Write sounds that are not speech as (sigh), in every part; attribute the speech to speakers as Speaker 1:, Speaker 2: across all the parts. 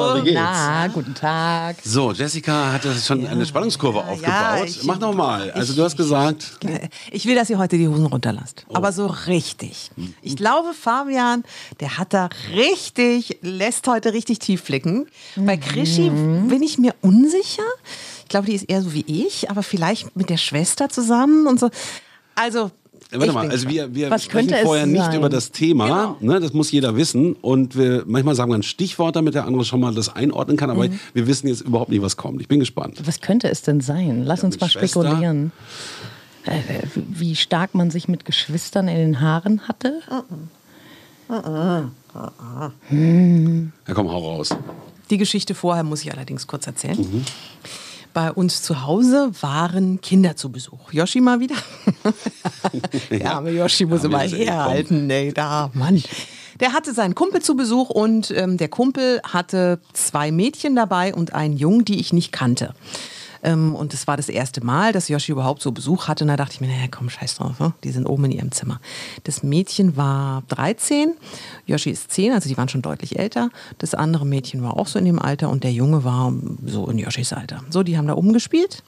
Speaker 1: wie geht's?
Speaker 2: Na, guten Tag.
Speaker 1: So, Jessica hat das schon eine Spannungskurve aufgebaut.
Speaker 2: ich-
Speaker 1: Mach noch mal. Also du hast gesagt,
Speaker 2: Ich will, dass ihr heute die Hosen runterlasst.
Speaker 1: Oh.
Speaker 2: Aber so richtig. Ich glaube, Fabian, der hat da richtig, lässt heute richtig tief blicken. Bei Krischi
Speaker 1: Mhm.
Speaker 2: bin ich mir unsicher. Ich glaube, die ist eher so wie ich, aber vielleicht mit der Schwester zusammen und so. Also.
Speaker 1: Warte
Speaker 2: ich
Speaker 1: mal, also wir, wir sprechen vorher nicht
Speaker 3: sein?
Speaker 1: über das Thema,
Speaker 2: Genau.
Speaker 1: ne, das muss jeder wissen und wir, manchmal sagen wir ein Stichwort, damit der andere schon mal das einordnen kann, aber
Speaker 2: Mhm.
Speaker 1: wir wissen jetzt überhaupt nicht, was kommt. Ich bin gespannt.
Speaker 3: Was könnte es denn sein? Lass uns
Speaker 1: mit
Speaker 3: mal
Speaker 1: Schwester.
Speaker 3: spekulieren. Äh, wie stark man sich mit Geschwistern in den Haaren hatte?
Speaker 1: Ja, komm, hau raus.
Speaker 2: Die Geschichte vorher muss ich allerdings kurz erzählen.
Speaker 1: Mhm.
Speaker 2: Bei uns zu Hause waren Kinder zu Besuch. Yoshi mal wieder. (laughs) Der arme Yoshi muss
Speaker 1: Ja,
Speaker 2: immer herhalten. Nee, da, Mann. Der hatte seinen Kumpel zu Besuch und ähm, der Kumpel hatte zwei Mädchen dabei und einen Jungen, die ich nicht kannte. Ähm, und es war das erste Mal, dass Yoshi überhaupt so Besuch hatte. Und da dachte ich mir, naja, komm, scheiß drauf, ne? die sind oben in ihrem Zimmer. Das Mädchen war 13, Yoshi ist 10, also die waren schon deutlich älter. Das andere Mädchen war auch so in dem Alter und der Junge war so in Yoshis Alter. So, die haben da oben gespielt.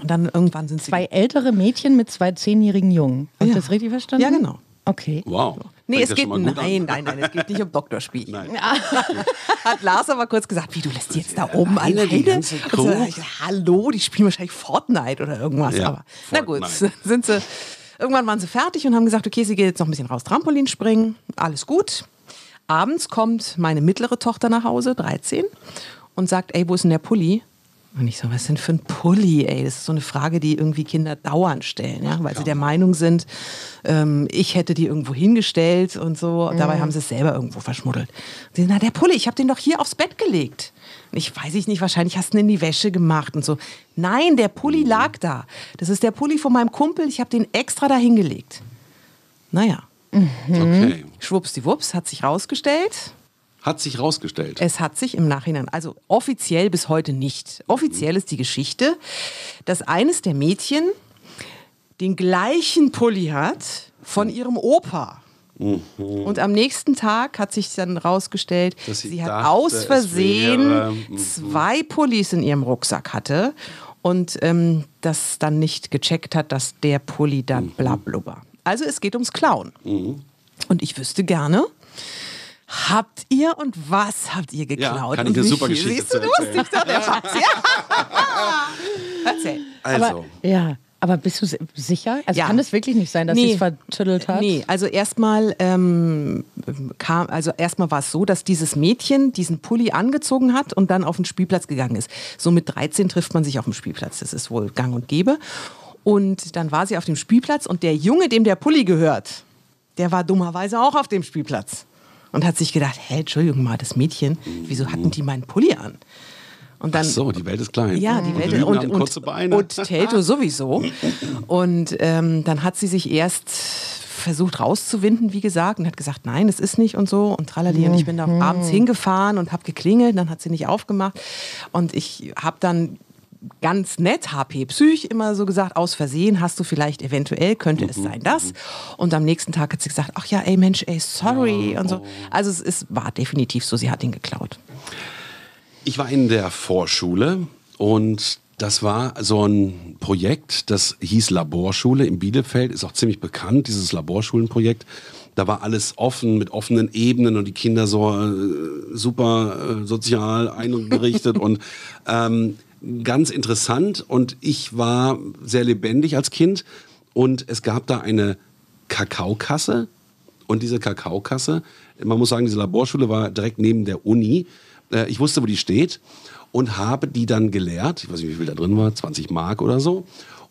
Speaker 2: Und dann irgendwann sind sie.
Speaker 3: Zwei ältere Mädchen mit zwei zehnjährigen Jungen. Habe ich
Speaker 2: Ja.
Speaker 3: das richtig verstanden?
Speaker 2: Ja, genau.
Speaker 3: Okay.
Speaker 1: Wow.
Speaker 2: Nee,
Speaker 1: Fängt
Speaker 2: es geht, nein, nein, nein, es geht nicht um Doktorspiel. (laughs) Hat Lars aber kurz gesagt, wie, du lässt die jetzt da oben
Speaker 1: Alleine
Speaker 2: alleine?
Speaker 1: die ganze
Speaker 2: Und so, ich, hallo, die spielen wahrscheinlich Fortnite oder irgendwas.
Speaker 1: Ja,
Speaker 2: aber na gut,
Speaker 1: Fortnite. (laughs)
Speaker 2: sind sie, irgendwann waren sie fertig und haben gesagt, okay, sie geht jetzt noch ein bisschen raus, Trampolin springen, alles gut. Abends kommt meine mittlere Tochter nach Hause, 13, und sagt, ey, wo ist denn der Pulli? Und ich so, was denn für ein Pulli, ey? Das ist so eine Frage, die irgendwie Kinder dauernd stellen, ja? weil sie der Meinung sind, ähm, ich hätte die irgendwo hingestellt und so. Und dabei haben sie es selber irgendwo verschmuddelt. Und sie so, na, der Pulli, ich habe den doch hier aufs Bett gelegt. Und ich weiß ich nicht, wahrscheinlich hast du ihn in die Wäsche gemacht und so. Nein, der Pulli lag da. Das ist der Pulli von meinem Kumpel, ich habe den extra da hingelegt. Naja,
Speaker 1: Okay.
Speaker 2: schwuppsdiwupps hat sich rausgestellt,
Speaker 1: Hat sich rausgestellt.
Speaker 2: es hat sich im Nachhinein, also offiziell bis heute nicht. Offiziell ist die Geschichte, dass eines der Mädchen den gleichen Pulli hat von ihrem Opa. Und am nächsten Tag hat sich dann rausgestellt,
Speaker 1: Dass sie
Speaker 2: sie hat
Speaker 1: dachte,
Speaker 2: aus Versehen
Speaker 1: wäre, mhm.
Speaker 2: zwei Pullis in ihrem Rucksack hatte und ähm, das dann nicht gecheckt hat, dass der Pulli
Speaker 1: Mhm.
Speaker 2: dann blablubber. Also es geht ums Klauen. Und ich wüsste gerne, habt ihr und was habt ihr geklaut?
Speaker 1: kann ich eine super? Geschichte
Speaker 2: Siehst du, du
Speaker 1: erzählen.
Speaker 2: dich doch der Schatz. Ja. Erzähl.
Speaker 1: Also,
Speaker 3: Aber, ja, aber bist du si- sicher? Also
Speaker 2: Ja.
Speaker 3: kann es wirklich nicht sein, dass
Speaker 2: Nee.
Speaker 3: sie es vertüttelt hat?
Speaker 2: Nee, also erstmal ähm, kam, also erstmal war es so, dass dieses Mädchen diesen Pulli angezogen hat und dann auf den Spielplatz gegangen ist. So mit 13 trifft man sich auf dem Spielplatz, das ist wohl gang und gäbe. Und dann war sie auf dem Spielplatz und der Junge, dem der Pulli gehört, der war dummerweise auch auf dem Spielplatz. Und hat sich gedacht, hä, Entschuldigung mal, das Mädchen, wieso hatten die meinen Pulli an? Und dann,
Speaker 1: ach so, die Welt ist klein.
Speaker 2: ja, die
Speaker 1: Und
Speaker 2: Welt und, und,
Speaker 1: kurze Beine.
Speaker 2: und Tato sowieso. Und ähm, dann hat sie sich erst versucht rauszuwinden, wie gesagt, und hat gesagt, nein, es ist nicht und so und tralali. Und ich bin da
Speaker 1: Mhm.
Speaker 2: abends hingefahren und habe geklingelt, dann hat sie nicht aufgemacht. Und ich habe dann ganz nett, HP Psych, immer so gesagt, aus Versehen hast du vielleicht eventuell, könnte
Speaker 1: Mhm.
Speaker 2: es sein das. Und am nächsten Tag hat sie gesagt, ach ja, ey Mensch, ey, sorry und so. Also es ist, war definitiv so, sie hat ihn geklaut.
Speaker 1: Ich war in der Vorschule und das war so ein Projekt, das hieß Laborschule in Bielefeld, ist auch ziemlich bekannt, dieses Laborschulenprojekt. Da war alles offen, mit offenen Ebenen und die Kinder so äh, super äh, sozial (laughs) eingerichtet und ähm, ganz interessant. Und ich war sehr lebendig als Kind und es gab da eine Kakaokasse Und diese Kakaokasse, man muss sagen, diese Laborschule war direkt neben der Uni. Äh, Ich wusste, wo die steht und habe die dann gelehrt. Ich weiß nicht, wie viel da drin war, 20 Mark oder so.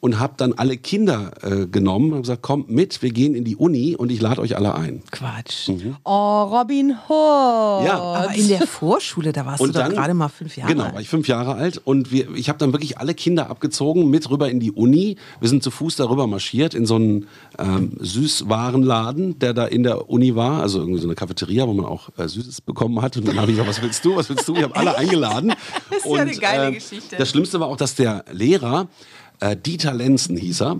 Speaker 1: Und habe dann alle Kinder äh, genommen und gesagt, kommt mit, wir gehen in die Uni und ich lade euch alle ein.
Speaker 2: Quatsch.
Speaker 3: Oh, Robin Hood.
Speaker 1: Ja.
Speaker 2: Aber in der Vorschule, da warst du doch gerade mal fünf Jahre
Speaker 1: Genau, war
Speaker 2: alt.
Speaker 1: ich fünf Jahre alt und wir, ich habe dann wirklich alle Kinder abgezogen, mit rüber in die Uni. Wir sind zu Fuß darüber marschiert in so einen ähm, Süßwarenladen, der da in der Uni war, also irgendwie so eine Cafeteria, wo man auch äh, Süßes bekommen hat. Und dann habe ich gesagt, was willst du, was willst du? Ich habe alle (laughs) eingeladen.
Speaker 2: Das ist ja
Speaker 1: und,
Speaker 2: eine geile
Speaker 1: äh,
Speaker 2: Geschichte.
Speaker 1: Das Schlimmste war auch, dass der Lehrer äh, Dieter Lenzen hieß er,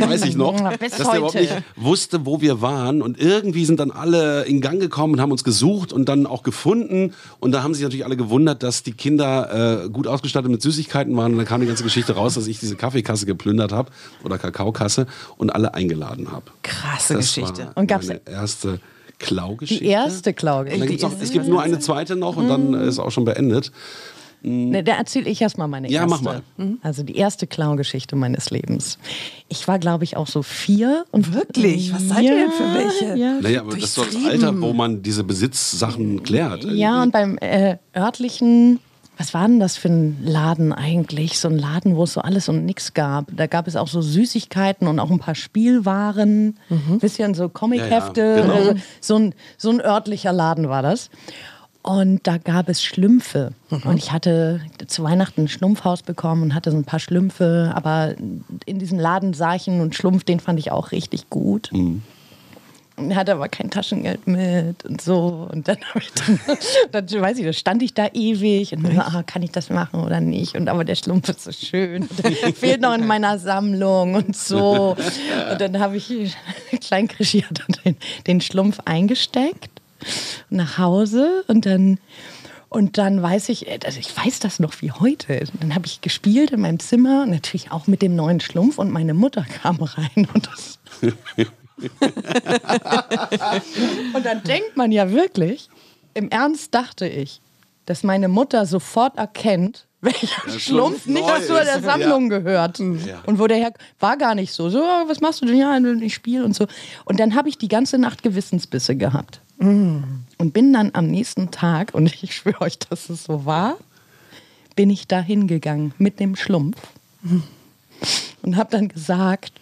Speaker 1: weiß ich noch, (laughs) dass der überhaupt nicht wusste, wo wir waren. Und irgendwie sind dann alle in Gang gekommen und haben uns gesucht und dann auch gefunden. Und da haben sich natürlich alle gewundert, dass die Kinder äh, gut ausgestattet mit Süßigkeiten waren. Und dann kam die ganze Geschichte raus, dass ich diese Kaffeekasse geplündert habe oder Kakaokasse und alle eingeladen habe.
Speaker 2: Krasse
Speaker 1: Das
Speaker 2: Geschichte.
Speaker 1: war
Speaker 3: Und gab's-
Speaker 1: meine erste Klaugeschichte.
Speaker 3: Die erste Klauge.
Speaker 1: Und dann gibt's auch, es gibt nur eine zweite noch und dann ist auch schon beendet.
Speaker 3: Ne, da erzähle ich erstmal meine
Speaker 1: Ja,
Speaker 3: erste.
Speaker 1: mach mal.
Speaker 3: Also die erste Klaugeschichte meines Lebens. Ich war, glaube ich, auch so vier. Und
Speaker 2: Wirklich? Was seid ihr denn für welche?
Speaker 3: Ja,
Speaker 1: Naja, aber das ist doch das Alter, wo man diese Besitzsachen klärt.
Speaker 3: ja und beim äh, örtlichen, was war denn das für ein Laden eigentlich? So ein Laden, wo es so alles und nichts gab. Da gab es auch so Süßigkeiten und auch ein paar Spielwaren, bisschen so Comichefte.
Speaker 1: Ja, ja, genau.
Speaker 3: also so, ein, so ein örtlicher Laden war das. Und da gab es Schlümpfe. Und ich hatte zu Weihnachten ein Schlumpfhaus bekommen und hatte so ein paar Schlümpfe. Aber in diesem Laden sah ich einen Schlumpf, den fand ich auch richtig gut. Und er hatte aber kein Taschengeld mit und so. Und dann, ich dann, (laughs) dann weiß ich, da stand ich da ewig und mir, ah, kann ich das machen oder nicht? Und aber der Schlumpf ist so schön. Und (laughs) fehlt noch in meiner Sammlung und so. (laughs) Und dann habe ich klein Krischi hat dann den, den Schlumpf eingesteckt nach Hause und dann und dann weiß ich, also ich weiß das noch wie heute. Dann habe ich gespielt in meinem Zimmer, natürlich auch mit dem neuen Schlumpf und meine Mutter kam rein und das (laughs) Und dann denkt man ja wirklich, im Ernst dachte ich, dass meine Mutter sofort erkennt, welcher Schlumpf
Speaker 1: Schlumpf
Speaker 3: nicht zu der. Sammlung gehört.
Speaker 1: Ja.
Speaker 3: Und wo der Herr war gar nicht so. So, "Ah, was machst du denn? Ja, ich spiele und so. Und dann habe ich die ganze Nacht Gewissensbisse gehabt. Und bin dann am nächsten Tag, und (laughs) ich schwöre euch, dass es so war, bin ich da hingegangen mit dem Schlumpf und habe dann gesagt,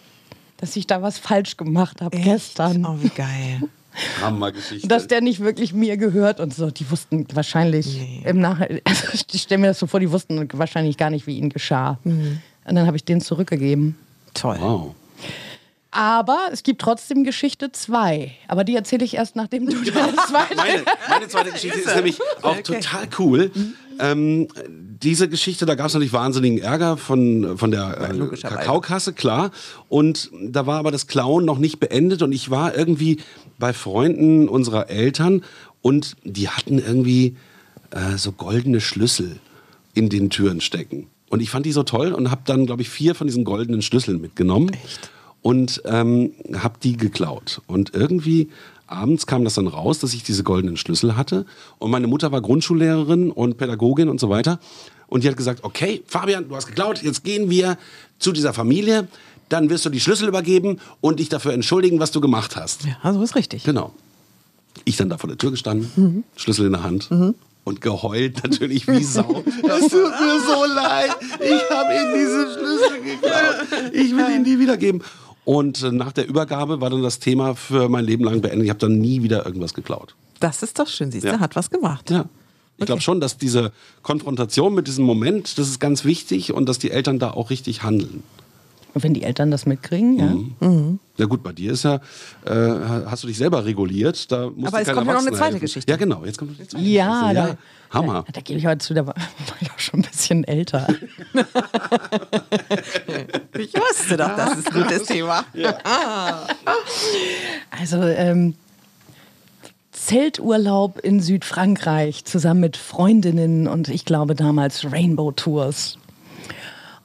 Speaker 3: dass ich da was falsch gemacht habe gestern.
Speaker 2: Oh, wie geil.
Speaker 1: Hammergeschichte.
Speaker 3: Dass der nicht wirklich mir gehört und so. Die wussten wahrscheinlich im Nachhinein, also ich stelle mir das so vor, die wussten wahrscheinlich gar nicht, wie ihnen geschah. Und dann habe ich den zurückgegeben.
Speaker 2: Toll.
Speaker 1: wow.
Speaker 3: Aber es gibt trotzdem Geschichte 2. Aber die erzähle ich erst, nachdem du (laughs) deine zweite.
Speaker 1: Meine, meine zweite (laughs) Geschichte ist nämlich auch total cool. Ähm, diese Geschichte, da gab es natürlich wahnsinnigen Ärger von, von der äh. Kakaokasse, klar. Und da war aber das Klauen noch nicht beendet und ich war irgendwie bei Freunden unserer Eltern und die hatten irgendwie äh, so goldene Schlüssel in den Türen stecken. Und ich fand die so toll und habe dann, glaube ich, vier von diesen goldenen Schlüsseln mitgenommen. Echt? Und ähm, habe die geklaut. Und irgendwie abends kam das dann raus, dass ich diese goldenen Schlüssel hatte. Und meine Mutter war Grundschullehrerin und Pädagogin und so weiter. Und die hat gesagt, okay, Fabian, du hast geklaut, jetzt gehen wir zu dieser Familie. Dann wirst du die Schlüssel übergeben und dich dafür entschuldigen, was du gemacht hast.
Speaker 2: Ja, so ist richtig.
Speaker 1: Genau. Ich dann da vor der Tür gestanden, Schlüssel in der Hand und geheult natürlich wie Sau. (laughs) Das tut mir so leid. Ich habe ihm diese Schlüssel geklaut. Ich will ihn nie wiedergeben. Und äh, nach der Übergabe war dann das Thema für mein Leben lang beendet. Ich habe dann nie wieder irgendwas geklaut.
Speaker 2: Das ist doch schön, siehst du,
Speaker 1: Ja.
Speaker 2: hat was gemacht.
Speaker 1: Ja. Ich glaube schon, dass diese Konfrontation mit diesem Moment, das ist ganz wichtig und dass die Eltern da auch richtig handeln.
Speaker 3: Und wenn die Eltern das mitkriegen, ja.
Speaker 1: Mhm. Ja gut, bei dir ist ja, äh, hast du dich selber reguliert. Da musst
Speaker 2: Aber
Speaker 1: du
Speaker 2: es kommt ja noch eine zweite
Speaker 1: helfen.
Speaker 2: Geschichte.
Speaker 1: Ja genau, jetzt kommt noch die zweite
Speaker 3: Ja,
Speaker 1: Geschichte.
Speaker 3: da,
Speaker 1: ja. Hammer.
Speaker 3: Da, da gebe ich heute zu, da war, (laughs) war ich auch schon ein bisschen älter. (laughs)
Speaker 2: Ich wusste doch, das ist ein gutes (laughs) Thema.
Speaker 3: Also ähm, Zelturlaub in Südfrankreich zusammen mit Freundinnen und ich glaube damals Rainbow Tours.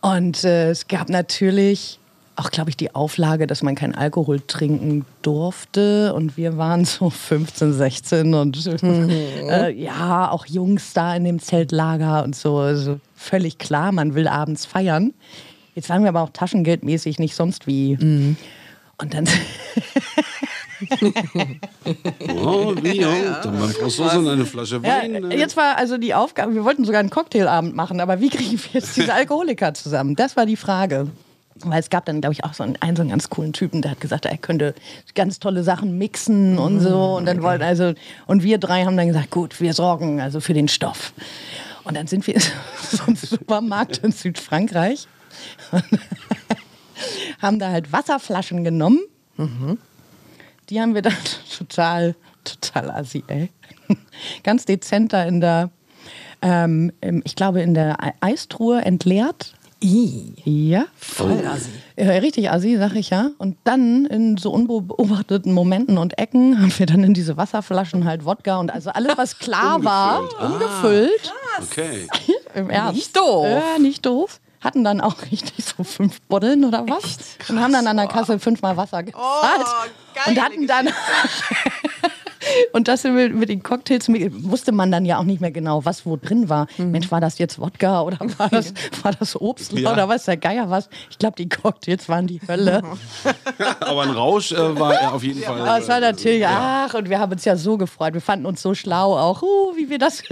Speaker 3: Und äh, es gab natürlich auch, glaube ich, die Auflage, dass man kein Alkohol trinken durfte. Und wir waren so (laughs) 15, 16 und äh, ja, auch Jungs da in dem Zeltlager und so. Also völlig klar, man will abends feiern. Jetzt waren wir aber auch taschengeldmäßig nicht sonst wie. Und dann (laughs)
Speaker 1: Oh, wie, ja. Dann mal Franzose und eine Flasche
Speaker 3: Ja,
Speaker 1: Wein. äh.
Speaker 3: jetzt war also die Aufgabe, wir wollten sogar einen Cocktailabend machen, aber wie kriegen wir jetzt diese (laughs) Alkoholiker zusammen? Das war die Frage. Weil es gab dann, glaube ich, auch so einen, einen so einen ganz coolen Typen, der hat gesagt, er könnte ganz tolle Sachen mixen und so. Und dann wollten also, und wir drei haben dann gesagt, gut, wir sorgen also für den Stoff. Und dann sind wir in (laughs) so einem Supermarkt in Südfrankreich (laughs) und haben da halt Wasserflaschen genommen. Die haben wir dann (laughs) total, total assi, ey. (laughs) Ganz dezent da in der, ähm, ich glaube, in der Eistruhe entleert. Ja.
Speaker 2: Voll assi.
Speaker 3: Ja, richtig assi, sag ich ja. Und dann in so unbeobachteten Momenten und Ecken haben wir dann in diese Wasserflaschen halt Wodka und also alles, was klar (laughs) war, umgefüllt.
Speaker 1: Okay.
Speaker 3: Im Ernst.
Speaker 2: Nicht doof.
Speaker 3: Ja, nicht doof. Hatten dann auch (laughs) richtig so fünf Buddeln oder was. Und haben dann an der Kasse fünfmal Wasser gezahlt. und hatten dann. (laughs) Und das mit, mit den Cocktails wusste man dann ja auch nicht mehr genau, was wo drin war. Mensch, war das jetzt Wodka oder war das, (laughs) war das Obst
Speaker 1: Ja.
Speaker 3: oder was der Geier was? Ich glaube, die Cocktails waren die Hölle. (laughs)
Speaker 1: Aber ein Rausch äh, war er auf jeden Fall.
Speaker 3: Aber es war
Speaker 1: äh,
Speaker 3: natürlich, ach, und wir haben uns ja so gefreut. Wir fanden uns so schlau auch, uh, wie wir das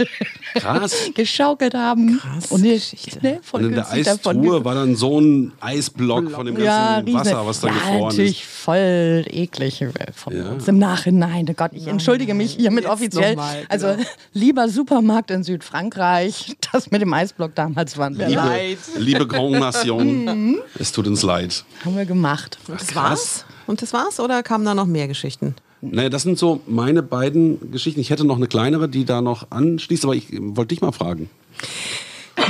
Speaker 1: Krass. (laughs)
Speaker 3: geschaukelt haben.
Speaker 2: Krass
Speaker 3: und die,
Speaker 2: Geschichte.
Speaker 3: ne, voll
Speaker 1: Und in der Eistruhe war dann so ein Eisblock von dem ganzen
Speaker 3: ja,
Speaker 1: Wasser, was da
Speaker 3: ja,
Speaker 1: gefroren
Speaker 3: natürlich
Speaker 1: ist.
Speaker 3: voll eklig äh, von
Speaker 1: Ja.
Speaker 3: uns im Nachhinein. Oh Gott, ich entschuldige mich hiermit
Speaker 2: jetzt
Speaker 3: offiziell.
Speaker 2: mal,
Speaker 3: Also
Speaker 2: genau. (laughs)
Speaker 3: lieber Supermarkt in Südfrankreich, (laughs) das mit dem Eisblock damals war.
Speaker 1: Liebe,
Speaker 2: leid.
Speaker 1: liebe Grand Nation, (laughs)
Speaker 3: Mhm.
Speaker 1: es tut uns leid.
Speaker 3: Haben wir gemacht.
Speaker 2: Und das war's? Und das war's? Oder kamen da noch mehr Geschichten?
Speaker 1: Naja, das sind so meine beiden Geschichten. Ich hätte noch eine kleinere, die da noch anschließt, aber ich wollte dich mal fragen.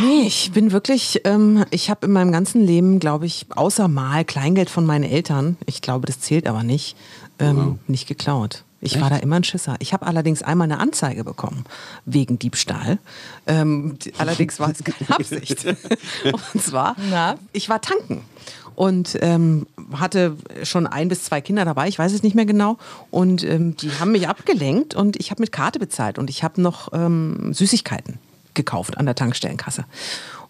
Speaker 2: Nee, ich bin wirklich, ähm, ich habe in meinem ganzen Leben, glaube ich, außer mal Kleingeld von meinen Eltern, ich glaube, das zählt aber nicht, ähm, nicht geklaut. Ich war da immer ein Schisser. Ich habe allerdings einmal eine Anzeige bekommen wegen Diebstahl. Ähm, allerdings war es keine (laughs) Absicht. Und zwar,
Speaker 3: Na?
Speaker 2: ich war tanken und ähm, hatte schon ein bis zwei Kinder dabei, ich weiß es nicht mehr genau. Und ähm, die haben mich abgelenkt und ich habe mit Karte bezahlt und ich habe noch ähm, Süßigkeiten gekauft an der Tankstellenkasse.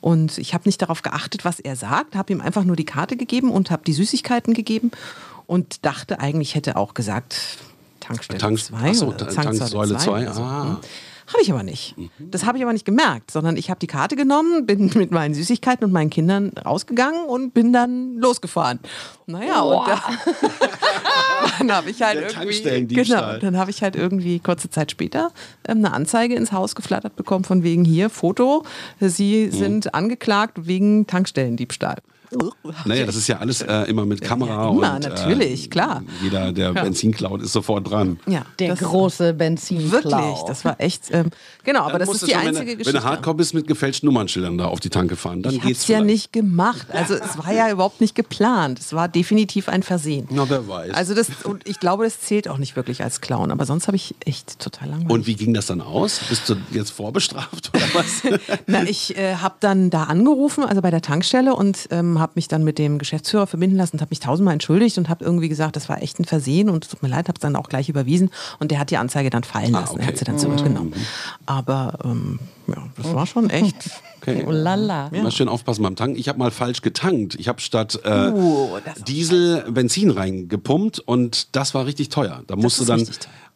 Speaker 2: Und ich habe nicht darauf geachtet, was er sagt, habe ihm einfach nur die Karte gegeben und habe die Süßigkeiten gegeben und dachte eigentlich, hätte auch gesagt, Tankstelle
Speaker 1: Tank-
Speaker 2: 2
Speaker 1: Ach so,
Speaker 2: oder
Speaker 1: Ta-
Speaker 2: Tanksäule
Speaker 1: Tanksäule
Speaker 2: 2
Speaker 1: zwei,
Speaker 2: oder so.
Speaker 1: ah.
Speaker 2: Habe ich aber nicht. Das habe ich aber nicht gemerkt, sondern ich habe die Karte genommen, bin (laughs) mit meinen Süßigkeiten und meinen Kindern rausgegangen und bin dann losgefahren. Naja, und da, (laughs) dann habe ich halt
Speaker 1: Der
Speaker 2: irgendwie, genau, dann habe ich halt irgendwie kurze Zeit später ähm, eine Anzeige ins Haus geflattert bekommen von wegen hier Foto, Sie sind angeklagt wegen Tankstellendiebstahl.
Speaker 1: Naja, das ist ja alles äh, immer mit Kamera
Speaker 2: Ja, immer,
Speaker 1: und
Speaker 2: natürlich, klar.
Speaker 1: Jeder, der Benzin klaut, ist sofort dran.
Speaker 2: Ja,
Speaker 3: Der
Speaker 2: das-
Speaker 3: große Benzinklau.
Speaker 2: Wirklich, das war echt, ähm, genau, aber
Speaker 1: Dann
Speaker 2: das ist die
Speaker 1: schon,
Speaker 2: einzige
Speaker 1: wenn,
Speaker 2: Geschichte.
Speaker 1: Wenn du Hardcore bist, mit gefälschten Nummernschildern da auf die Tanke fahren, dann
Speaker 2: Ich
Speaker 1: geht's
Speaker 2: hab's ja nicht gemacht. Also es war ja überhaupt nicht geplant. Es war definitiv ein Versehen.
Speaker 1: Na, wer weiß.
Speaker 2: Also das und ich glaube, das zählt auch nicht wirklich als Clown. Aber sonst habe ich echt total langweilig.
Speaker 1: und wie ging das dann aus? Bist du jetzt vorbestraft oder was? (laughs)
Speaker 2: Na, ich äh, habe dann da angerufen, also bei der Tankstelle und ähm, habe mich dann mit dem Geschäftsführer verbinden lassen und habe mich tausendmal entschuldigt und habe irgendwie gesagt, das war echt ein Versehen und es tut mir leid, habe es dann auch gleich überwiesen und der hat die Anzeige dann fallen
Speaker 1: Ah,
Speaker 2: lassen.
Speaker 1: okay.
Speaker 2: Er hat sie dann zurückgenommen. Aber ähm, ja, das war schon echt.
Speaker 1: Okay. (laughs)
Speaker 3: Oh lala.
Speaker 1: Mal schön aufpassen beim Tanken. Ich habe mal falsch getankt. Ich habe statt äh,
Speaker 2: Oh,
Speaker 1: Diesel Benzin reingepumpt und das war richtig teuer. Da musste dann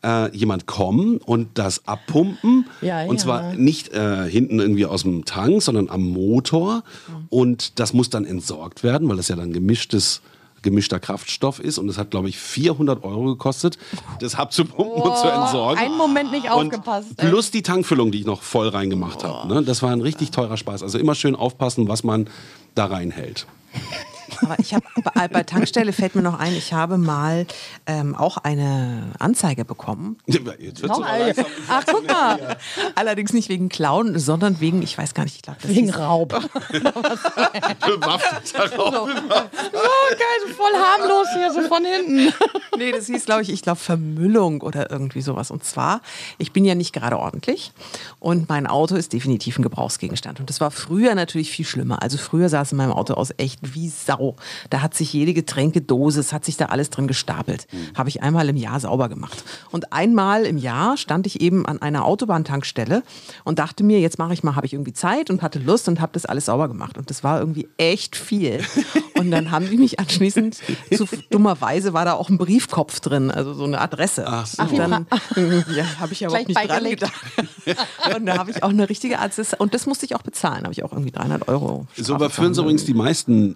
Speaker 1: äh, jemand kommen und das abpumpen.
Speaker 3: Ja,
Speaker 1: und
Speaker 3: ja.
Speaker 1: zwar nicht äh, hinten irgendwie aus dem Tank, sondern am Motor. Und das muss dann entsorgt werden, weil das ja dann gemischtes gemischter Kraftstoff ist und das hat glaube ich 400 Euro gekostet, das abzupumpen und zu entsorgen.
Speaker 3: einen Moment nicht
Speaker 1: Und
Speaker 3: aufgepasst, ey.
Speaker 1: Plus die Tankfüllung, die ich noch voll reingemacht habe. Ne? Das war ein richtig teurer Spaß. Also immer schön aufpassen, was man da reinhält. (laughs)
Speaker 2: Aber ich habe bei, bei Tankstelle fällt mir noch ein, ich habe mal ähm, auch eine Anzeige bekommen.
Speaker 1: Jetzt wird's langsam.
Speaker 3: Ach, guck mal.
Speaker 2: Allerdings nicht wegen Klauen, sondern wegen, ich weiß gar nicht, ich glaube, das
Speaker 3: Wegen Raub. (laughs)
Speaker 1: Bewaffneter Raub.
Speaker 3: Oh, geil, so voll harmlos hier, so von hinten.
Speaker 2: Nee, das hieß, glaube ich, ich glaube Vermüllung oder irgendwie sowas. Und zwar, ich bin ja nicht gerade ordentlich und mein Auto ist definitiv ein Gebrauchsgegenstand. Und das war früher natürlich viel schlimmer. Also früher sah es in meinem Auto aus echt wie Sau. Euro. Da hat sich jede Getränkedose, es hat sich da alles drin gestapelt. Habe ich einmal im Jahr sauber gemacht. Und einmal im Jahr stand ich eben an einer Autobahntankstelle und dachte mir, jetzt mache ich mal, habe ich irgendwie Zeit und hatte Lust und habe das alles sauber gemacht. Und das war irgendwie echt viel. (laughs) Und dann haben die mich anschließend, zu, dummerweise war da auch ein Briefkopf drin, also so eine Adresse.
Speaker 1: Ach so.
Speaker 2: Und dann (laughs) ja, habe ich ja überhaupt nicht dran
Speaker 3: beigelegt.
Speaker 2: gedacht. Und da habe ich auch eine richtige Art, und das musste ich auch bezahlen, habe ich auch irgendwie 300 Euro.
Speaker 1: So
Speaker 2: Strafe
Speaker 1: überführen sie übrigens die meisten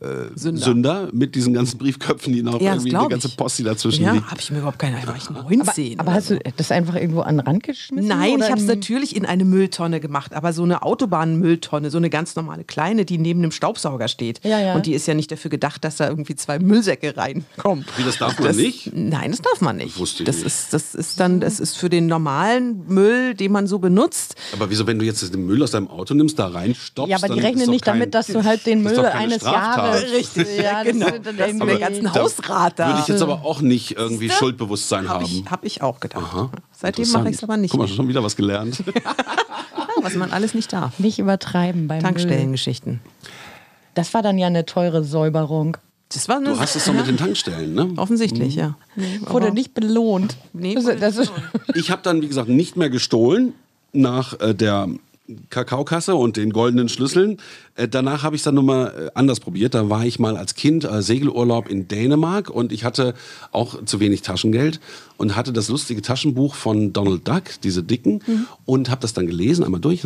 Speaker 1: Äh,
Speaker 2: Sünder.
Speaker 1: Sünder mit diesen ganzen Briefköpfen, die noch
Speaker 2: Ja, das
Speaker 1: irgendwie eine ganze
Speaker 2: ich.
Speaker 1: Post, die dazwischen
Speaker 2: Ja,
Speaker 1: liegt.
Speaker 2: habe ich mir überhaupt keine Ahnung, war ich 19
Speaker 3: Aber
Speaker 2: oder
Speaker 3: hast
Speaker 2: so.
Speaker 3: du das einfach irgendwo an den Rand geschmissen?
Speaker 2: Nein,
Speaker 3: oder
Speaker 2: ich habe es natürlich in eine Mülltonne gemacht, aber so eine Autobahnmülltonne, so eine ganz normale kleine, die neben einem Staubsauger steht.
Speaker 3: Ja, ja.
Speaker 2: Und die ist ja nicht dafür gedacht, dass da irgendwie zwei Müllsäcke reinkommen.
Speaker 1: Wie, das darf man nicht?
Speaker 2: Nein, das darf man nicht.
Speaker 1: Wusste ich
Speaker 2: das
Speaker 1: nicht.
Speaker 2: ist das ist dann das ist für den normalen Müll, den man so benutzt.
Speaker 1: Aber wieso, wenn du jetzt den Müll aus deinem Auto nimmst, da reinstopfst?
Speaker 3: Ja, aber die
Speaker 1: dann
Speaker 3: rechnen nicht
Speaker 1: kein-
Speaker 3: damit, dass du halt den
Speaker 1: das
Speaker 3: Müll
Speaker 1: doch keine
Speaker 3: eines Jahres.
Speaker 2: Richtig,
Speaker 3: ja, (laughs) das
Speaker 2: genau.
Speaker 3: sind dann
Speaker 2: Das der ganzen Hausrat da.
Speaker 1: Würde ich jetzt aber auch nicht irgendwie Schuldbewusstsein
Speaker 2: Habe
Speaker 1: haben.
Speaker 2: ich, hab ich auch gedacht.
Speaker 1: Aha,
Speaker 2: Seitdem mache ich es aber nicht.
Speaker 1: Guck mal, schon wieder was gelernt. (laughs)
Speaker 2: Was man alles nicht darf.
Speaker 3: Nicht übertreiben beim.
Speaker 2: Tankstellengeschichten.
Speaker 3: Das war dann ja eine teure Säuberung.
Speaker 2: Das war eine
Speaker 1: Du hast es doch mit den Tankstellen, ne?
Speaker 2: offensichtlich, ja.
Speaker 3: Wurde nicht belohnt.
Speaker 2: Nee,
Speaker 3: das,
Speaker 2: wurde
Speaker 3: das,
Speaker 1: Ich habe dann, wie gesagt, nicht mehr gestohlen nach äh, der Kakaokasse und den goldenen Schlüsseln. Äh, danach habe ich es dann nochmal äh, anders probiert. Da war ich mal als Kind äh, Segelurlaub in Dänemark und ich hatte auch zu wenig Taschengeld und hatte das lustige Taschenbuch von Donald Duck, diese dicken, und habe das dann gelesen, einmal durch.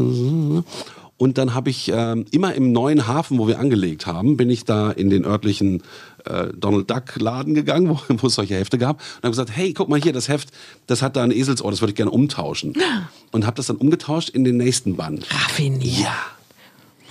Speaker 1: Und dann habe ich ähm, immer im neuen Hafen, wo wir angelegt haben, bin ich da in den örtlichen äh, Donald Duck Laden gegangen, (laughs) wo, wo es solche Hefte gab und habe gesagt, hey, guck mal hier, das Heft, das hat da ein Eselsohr, das würde ich gerne umtauschen. Und habe das dann umgetauscht in den nächsten Band.
Speaker 2: Raffiniert.
Speaker 1: Ja,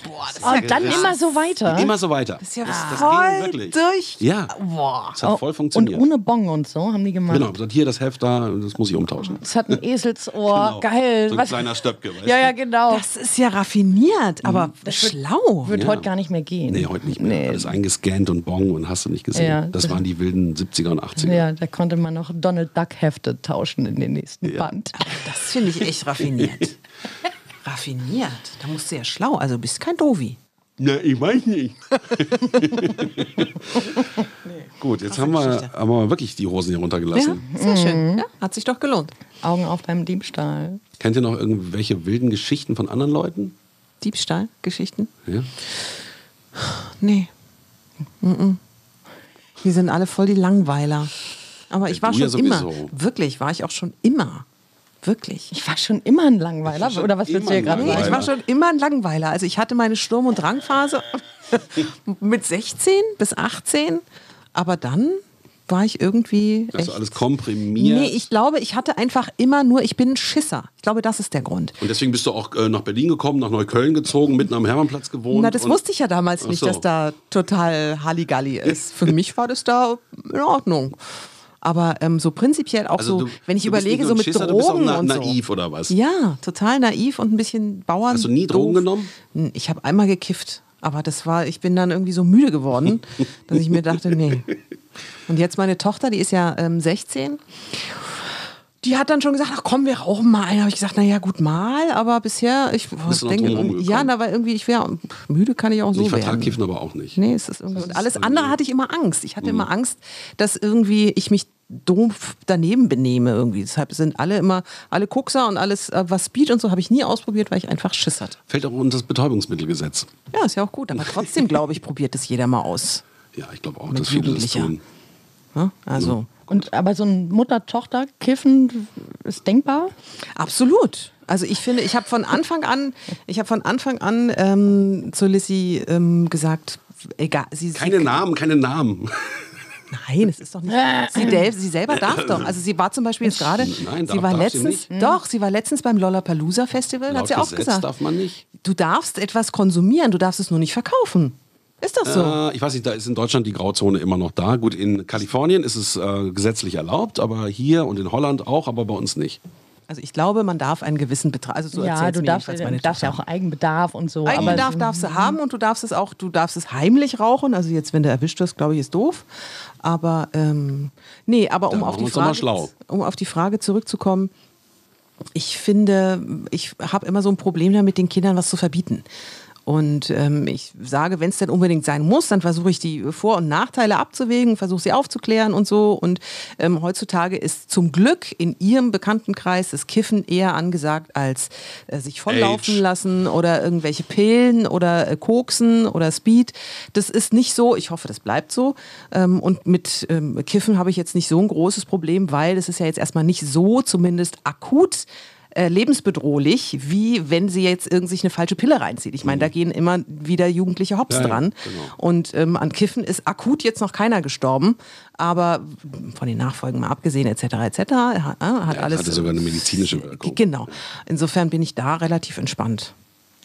Speaker 3: und dann immer so weiter.
Speaker 1: immer so weiter.
Speaker 2: Das ist ja
Speaker 1: das
Speaker 2: voll
Speaker 1: ging wirklich.
Speaker 2: durch.
Speaker 1: Ja,
Speaker 2: Boah.
Speaker 1: das hat voll
Speaker 3: und
Speaker 1: funktioniert.
Speaker 3: ohne Bon und so haben die gemacht.
Speaker 1: Genau, gesagt, hier das Heft da, das muss ich umtauschen.
Speaker 3: Es hat ein Eselsohr. (laughs)
Speaker 1: Genau.
Speaker 3: Geil.
Speaker 1: So ein
Speaker 3: Was-
Speaker 1: kleiner Stöpke, weißt
Speaker 3: ja, ja, genau.
Speaker 2: Das ist ja raffiniert, aber schlau.
Speaker 3: Wird
Speaker 1: Ja.
Speaker 3: heute gar nicht mehr gehen.
Speaker 1: Nee, heute nicht mehr.
Speaker 3: Nee.
Speaker 1: Alles eingescannt und Bong und hast du nicht gesehen.
Speaker 3: Ja,
Speaker 1: das
Speaker 3: das-
Speaker 1: waren die wilden 70er und 80er.
Speaker 3: Ja, da konnte man noch Donald Duck Hefte tauschen in den nächsten
Speaker 1: Ja.
Speaker 3: Band.
Speaker 2: Das finde ich echt raffiniert. (laughs) raffiniert. Da musst du ja schlau, also du bist kein Dovi.
Speaker 1: Na, ich weiß nicht. (laughs) Gut, jetzt haben wir, haben wir wirklich die Hosen hier
Speaker 2: Ja,
Speaker 1: runtergelassen.
Speaker 2: sehr schön. Ja, hat sich doch gelohnt.
Speaker 3: Augen auf beim Diebstahl.
Speaker 1: Kennt ihr noch irgendwelche wilden Geschichten von anderen Leuten?
Speaker 2: Diebstahl-Geschichten?
Speaker 1: Ja?
Speaker 2: Nee. Mhm. Wir sind alle voll die Langweiler. Aber ich war
Speaker 1: du ja
Speaker 2: schon immer. Wirklich, war ich auch schon immer. Wirklich.
Speaker 3: Ich war schon immer ein Langweiler. Oder was willst du hier gerade
Speaker 2: Nee,
Speaker 3: sagen?
Speaker 2: ich war schon immer ein Langweiler. Also ich hatte meine Sturm- und Drangphase (laughs) mit 16 bis 18. Aber dann war ich irgendwie.
Speaker 1: Du alles komprimiert?
Speaker 2: Nee, ich glaube, ich hatte einfach immer nur, ich bin ein Schisser. Ich glaube, das ist der Grund.
Speaker 1: und deswegen bist du auch äh, nach Berlin gekommen, nach Neukölln gezogen, mitten am Hermannplatz gewohnt.
Speaker 2: Na, das wusste ich ja damals nicht,
Speaker 1: so.
Speaker 2: dass da total Halligalli ist. Für mich war das da in Ordnung. Aber ähm, so prinzipiell auch
Speaker 1: Also
Speaker 2: so,
Speaker 1: du-
Speaker 2: wenn ich überlege, so mit
Speaker 1: Schisser, du bist auch
Speaker 2: Drogen
Speaker 1: na-
Speaker 2: und so.
Speaker 1: naiv oder was?
Speaker 2: Ja, total naiv und ein bisschen Bauern.
Speaker 1: Hast du nie Drogen genommen?
Speaker 2: N- Ich habe einmal gekifft, aber das war, ich bin dann irgendwie so müde geworden, (laughs) dass ich mir dachte, nee. Und jetzt meine Tochter, die ist ja ähm, 16. Die hat dann schon gesagt, ach komm, wir rauchen mal einen. Habe ich gesagt, na ja, gut mal, aber bisher, ich
Speaker 1: noch
Speaker 2: denke, ja, na, weil irgendwie, ich wäre müde, kann ich auch so
Speaker 1: ich vertrag
Speaker 2: werden.
Speaker 1: Kiffen aber auch nicht.
Speaker 2: Nee, es ist irgendwie. Und alles andere hatte ich immer Angst. Ich hatte immer Angst, dass irgendwie ich mich doof daneben benehme irgendwie. Deshalb sind alle immer, alle Kuxer und alles, äh, was Speed und so, habe ich nie ausprobiert, weil ich einfach Schiss hatte.
Speaker 1: Fällt auch unter das Betäubungsmittelgesetz.
Speaker 2: Ja, ist ja auch gut. Aber trotzdem, (laughs) glaube ich, probiert das jeder mal aus.
Speaker 1: Ja, ich glaube auch,
Speaker 2: Mit
Speaker 1: dass viele das tun.
Speaker 2: Ja? Also,
Speaker 3: Und, aber so ein Mutter-Tochter-Kiffen ist denkbar?
Speaker 2: absolut. Also ich finde, ich habe von Anfang an, ich habe von Anfang an ähm, zu Lissy ähm, gesagt, egal, sie
Speaker 1: Keine
Speaker 2: sie,
Speaker 1: Namen, keine Namen.
Speaker 2: Nein, es ist doch nicht. Sie, (laughs) del- sie selber darf doch. Also sie war zum Beispiel jetzt gerade.
Speaker 1: Nein,
Speaker 2: sie
Speaker 1: darf-
Speaker 2: war
Speaker 1: darf sie
Speaker 2: letztens.
Speaker 1: nicht.
Speaker 2: Doch, sie war letztens beim Lollapalooza Festival. hat
Speaker 1: Laut
Speaker 2: sie auch
Speaker 1: Gesetz
Speaker 2: gesagt.
Speaker 1: darf man nicht.
Speaker 2: Du darfst etwas konsumieren, du darfst es nur nicht verkaufen. Ist doch so.
Speaker 1: Äh, ich weiß nicht, da ist in Deutschland die Grauzone immer noch da. Gut, in Kalifornien ist es äh, gesetzlich erlaubt, aber hier und in Holland auch, aber bei uns nicht.
Speaker 2: Also ich glaube, man darf einen gewissen Betrag. Also so
Speaker 3: ja, du darfst,
Speaker 2: jedenfalls meine
Speaker 3: darfst ja auch Eigenbedarf und so.
Speaker 2: Eigenbedarf
Speaker 3: aber,
Speaker 2: darfst du haben und du darfst es auch, du darfst es heimlich rauchen. Also jetzt, wenn du erwischt wirst, glaube ich, ist doof. Aber ähm, nee, aber um auf, die Frage, um auf die Frage zurückzukommen, ich finde, ich habe immer so ein Problem damit, den Kindern was zu verbieten. Und ähm, ich sage, wenn es denn unbedingt sein muss, dann versuche ich die Vor- und Nachteile abzuwägen, versuche sie aufzuklären und so. Und ähm, heutzutage ist zum Glück in ihrem Bekanntenkreis das Kiffen eher angesagt als äh, sich volllaufen
Speaker 1: Age.
Speaker 2: lassen oder irgendwelche Pillen oder äh, Koksen oder Speed. Das ist nicht so. Ich hoffe, das bleibt so. Ähm, und mit ähm, Kiffen habe ich jetzt nicht so ein großes Problem, weil es ist ja jetzt erstmal nicht so zumindest akut äh, lebensbedrohlich, wie wenn sie jetzt irgendwie sich eine falsche Pille reinzieht. Ich meine, da gehen immer wieder Jugendliche Hops
Speaker 1: Ja, ja,
Speaker 2: dran.
Speaker 1: genau.
Speaker 2: Und ähm, an Kiffen ist akut jetzt noch keiner gestorben, aber von den Nachfolgen mal abgesehen, etc., etc., hat, hat
Speaker 1: Ja, das
Speaker 2: alles.
Speaker 1: hatte sogar eine medizinische Wirkung.
Speaker 2: Genau. Insofern bin ich da relativ entspannt.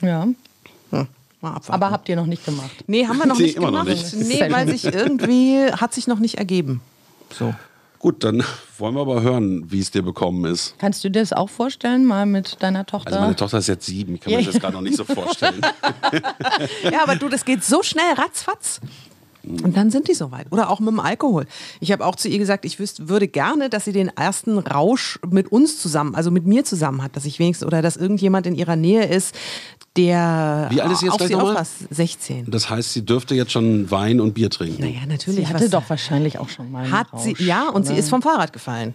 Speaker 3: Ja.
Speaker 2: Hm. Mal abwarten.
Speaker 3: Aber habt ihr noch nicht gemacht.
Speaker 2: nee, haben wir noch
Speaker 1: Nee,
Speaker 2: nicht
Speaker 1: immer noch
Speaker 2: gemacht.
Speaker 1: nicht.
Speaker 2: Nee, (laughs) weil sich irgendwie hat sich noch nicht ergeben. So.
Speaker 1: Gut, dann (laughs) wollen wir aber hören, wie es dir bekommen ist.
Speaker 3: Kannst du dir das auch vorstellen, mal mit deiner Tochter?
Speaker 1: Also meine Tochter ist jetzt sieben, ich kann mir
Speaker 3: Ja.
Speaker 1: das gerade noch nicht so vorstellen. (laughs)
Speaker 2: Ja, aber du, das geht so schnell, ratzfatz. Und dann sind die soweit. Oder auch mit dem Alkohol. Ich habe auch zu ihr gesagt, ich wüsste, würde gerne, dass sie den ersten Rausch mit uns zusammen, also mit mir zusammen hat, dass ich wenigstens oder dass irgendjemand in ihrer Nähe ist, der
Speaker 1: Wie alt ist sie jetzt
Speaker 2: auf
Speaker 1: gleich
Speaker 2: sie
Speaker 1: nochmal?
Speaker 2: aufpasst. 16.
Speaker 1: Das heißt, sie dürfte jetzt schon Wein und Bier trinken.
Speaker 2: Naja, natürlich.
Speaker 3: sie hatte
Speaker 2: was-
Speaker 3: doch wahrscheinlich auch schon mal einen
Speaker 2: hat
Speaker 3: Rausch,
Speaker 2: sie, ja, und sie
Speaker 3: oder?
Speaker 2: ist vom Fahrrad gefallen.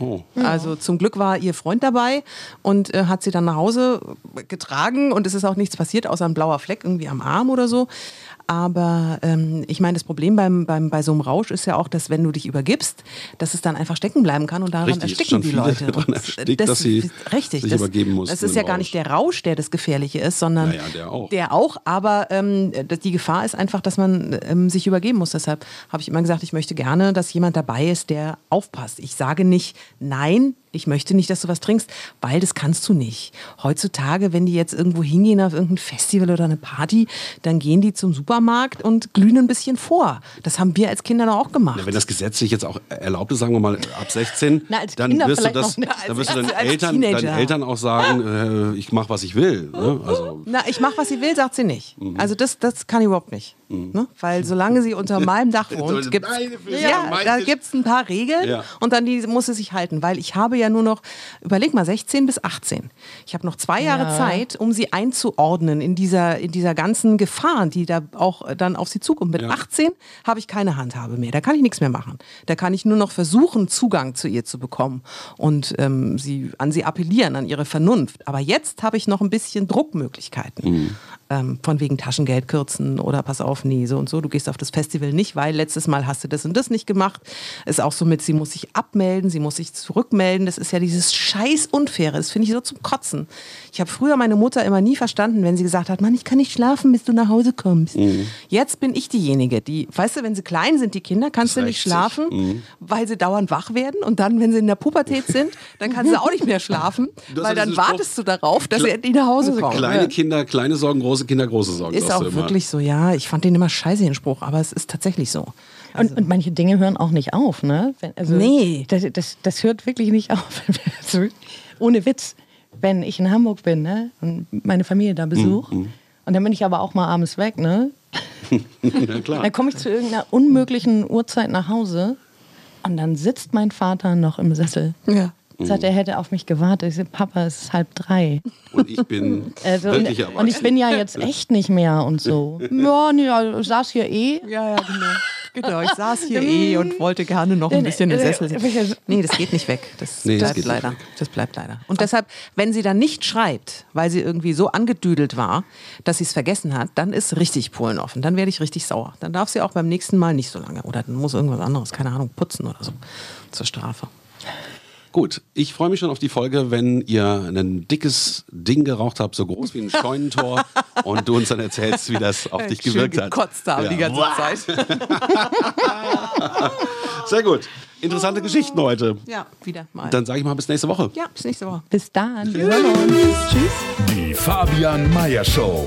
Speaker 1: Oh.
Speaker 2: Also zum Glück war ihr Freund dabei und äh, hat sie dann nach Hause getragen und es ist auch nichts passiert, außer ein blauer Fleck irgendwie am Arm oder so. Aber ähm, ich meine, das Problem beim, beim, bei so einem Rausch ist ja auch, dass wenn du dich übergibst, dass es dann einfach stecken bleiben kann und daran
Speaker 1: Richtig,
Speaker 2: ersticken
Speaker 1: schon
Speaker 2: die
Speaker 1: viele
Speaker 2: Leute.
Speaker 1: daran erstickt, dass sie
Speaker 2: richtig,
Speaker 1: sich
Speaker 2: das,
Speaker 1: übergeben mussten
Speaker 2: Das ist ja gar nicht
Speaker 1: Rausch.
Speaker 2: der Rausch, der das Gefährliche ist, sondern
Speaker 1: Naja, der auch.
Speaker 2: Der auch, aber ähm, das- die Gefahr ist einfach, dass man ähm, sich übergeben muss. Deshalb habe ich immer gesagt, ich möchte gerne, dass jemand dabei ist, der aufpasst. Ich sage nicht, nein, ich möchte nicht, dass du was trinkst, weil das kannst du nicht. Heutzutage, wenn die jetzt irgendwo hingehen auf irgendein Festival oder eine Party, dann gehen die zum Supermarkt und glühen ein bisschen vor. Das haben wir als Kinder doch auch gemacht.
Speaker 1: Ja, wenn das gesetzlich jetzt auch erlaubt ist, sagen wir mal ab 16,
Speaker 3: Na, als
Speaker 1: dann wirst das,
Speaker 3: noch nicht.
Speaker 1: dann wirst du
Speaker 2: Als-
Speaker 1: deinen
Speaker 2: als
Speaker 1: Eltern,
Speaker 2: Teenager.
Speaker 1: deinen Eltern auch sagen, (laughs) äh, ich mache was ich will. Ne? Also
Speaker 2: Na, ich mache, was sie will, sagt sie nicht.
Speaker 1: Mhm.
Speaker 2: Also das, das kann ich überhaupt nicht. Ne? Weil solange sie unter meinem Dach (laughs) wohnt, gibt ja, da gibt's ein paar Regeln
Speaker 1: Ja.
Speaker 2: und dann die muss sie sich halten. Weil ich habe ja nur noch, überleg mal, 16 bis 18. Ich habe noch zwei Jahre
Speaker 3: Ja.
Speaker 2: Zeit, um sie einzuordnen in dieser, in dieser ganzen Gefahr, die da auch äh, dann auf sie zukommt. Mit
Speaker 1: Ja.
Speaker 2: 18 habe ich keine Handhabe mehr. Da kann ich nichts mehr machen. Da kann ich nur noch versuchen, Zugang zu ihr zu bekommen und ähm, sie, an sie appellieren, an ihre Vernunft. Aber jetzt habe ich noch ein bisschen Druckmöglichkeiten. Ähm, von wegen Taschengeld kürzen oder pass auf, nee, so und so, du gehst auf das Festival nicht, weil letztes Mal hast du das und das nicht gemacht. Ist auch so mit, sie muss sich abmelden, sie muss sich zurückmelden. Das ist ja dieses scheiß Unfaire. Das finde ich so zum Kotzen. Ich habe früher meine Mutter immer nie verstanden, wenn sie gesagt hat, Mann, ich kann nicht schlafen, bis du nach Hause kommst. Jetzt bin ich diejenige, die, weißt du, wenn sie klein sind, die Kinder, kannst du nicht schlafen, weil sie dauernd wach werden und dann, wenn sie in der Pubertät sind, dann kannst du auch nicht mehr schlafen, weil dann wartest du darauf, dass sie endlich nach Hause (laughs) kommen.
Speaker 1: kleine Kinder, kleine Sorgen, große Kinder, große Sorgen.
Speaker 2: Ist auch wirklich so, ja. Ich fand den immer scheiße, den Spruch, aber es ist tatsächlich so.
Speaker 3: Und, und manche Dinge hören auch nicht auf, ne? Wenn, also,
Speaker 2: Nee.
Speaker 3: Das, das, das hört wirklich nicht auf. (laughs) Also, Ohne Witz. Wenn ich in Hamburg bin, ne? Und meine Familie da besuche.
Speaker 1: Mhm,
Speaker 3: Und dann bin ich aber auch mal abends weg, ne? (laughs)
Speaker 1: ja, klar.
Speaker 3: Dann komme ich zu irgendeiner unmöglichen Uhrzeit nach Hause. Und dann sitzt mein Vater noch im Sessel.
Speaker 2: Ja.
Speaker 3: Sagt, er hätte auf mich gewartet. Ich sage, Papa, es ist halb drei.
Speaker 1: Und ich bin (laughs)
Speaker 3: Also,
Speaker 1: wirklich
Speaker 3: und,
Speaker 1: erwachsen.
Speaker 3: und ich bin ja jetzt echt nicht mehr und so. (laughs) Ja, nee, ich saß hier eh.
Speaker 2: Ja, ja, genau. Genau, ich saß hier eh und wollte gerne noch ein bisschen im Sessel sitzen. Nee, das geht nicht weg. Das
Speaker 1: Nee, das
Speaker 2: bleibt
Speaker 1: geht nicht
Speaker 2: leider.
Speaker 1: weg.
Speaker 2: Das bleibt leider. Und deshalb, wenn sie dann nicht schreibt, weil sie irgendwie so angedüdelt war, dass sie es vergessen hat, dann ist richtig Polen offen. Dann werde ich richtig sauer. Dann darf sie auch beim nächsten Mal nicht so lange. Oder dann muss irgendwas anderes, keine Ahnung, putzen oder so. Zur Strafe.
Speaker 1: Gut, ich freue mich schon auf die Folge, wenn ihr ein dickes Ding geraucht habt, so groß wie ein Scheunentor (laughs) und du uns dann erzählst, wie das auf dich
Speaker 2: Schön
Speaker 1: gewirkt hat.
Speaker 2: gekotzt haben
Speaker 1: Ja.
Speaker 2: die ganze Zeit. (laughs)
Speaker 1: Sehr gut. Interessante Geschichten heute.
Speaker 2: Ja, wieder mal.
Speaker 1: Dann sage ich mal bis nächste Woche.
Speaker 2: ja, bis nächste Woche.
Speaker 3: Bis dann. Wir hören uns. Tschüss.
Speaker 4: Die Fabian Meyer Show.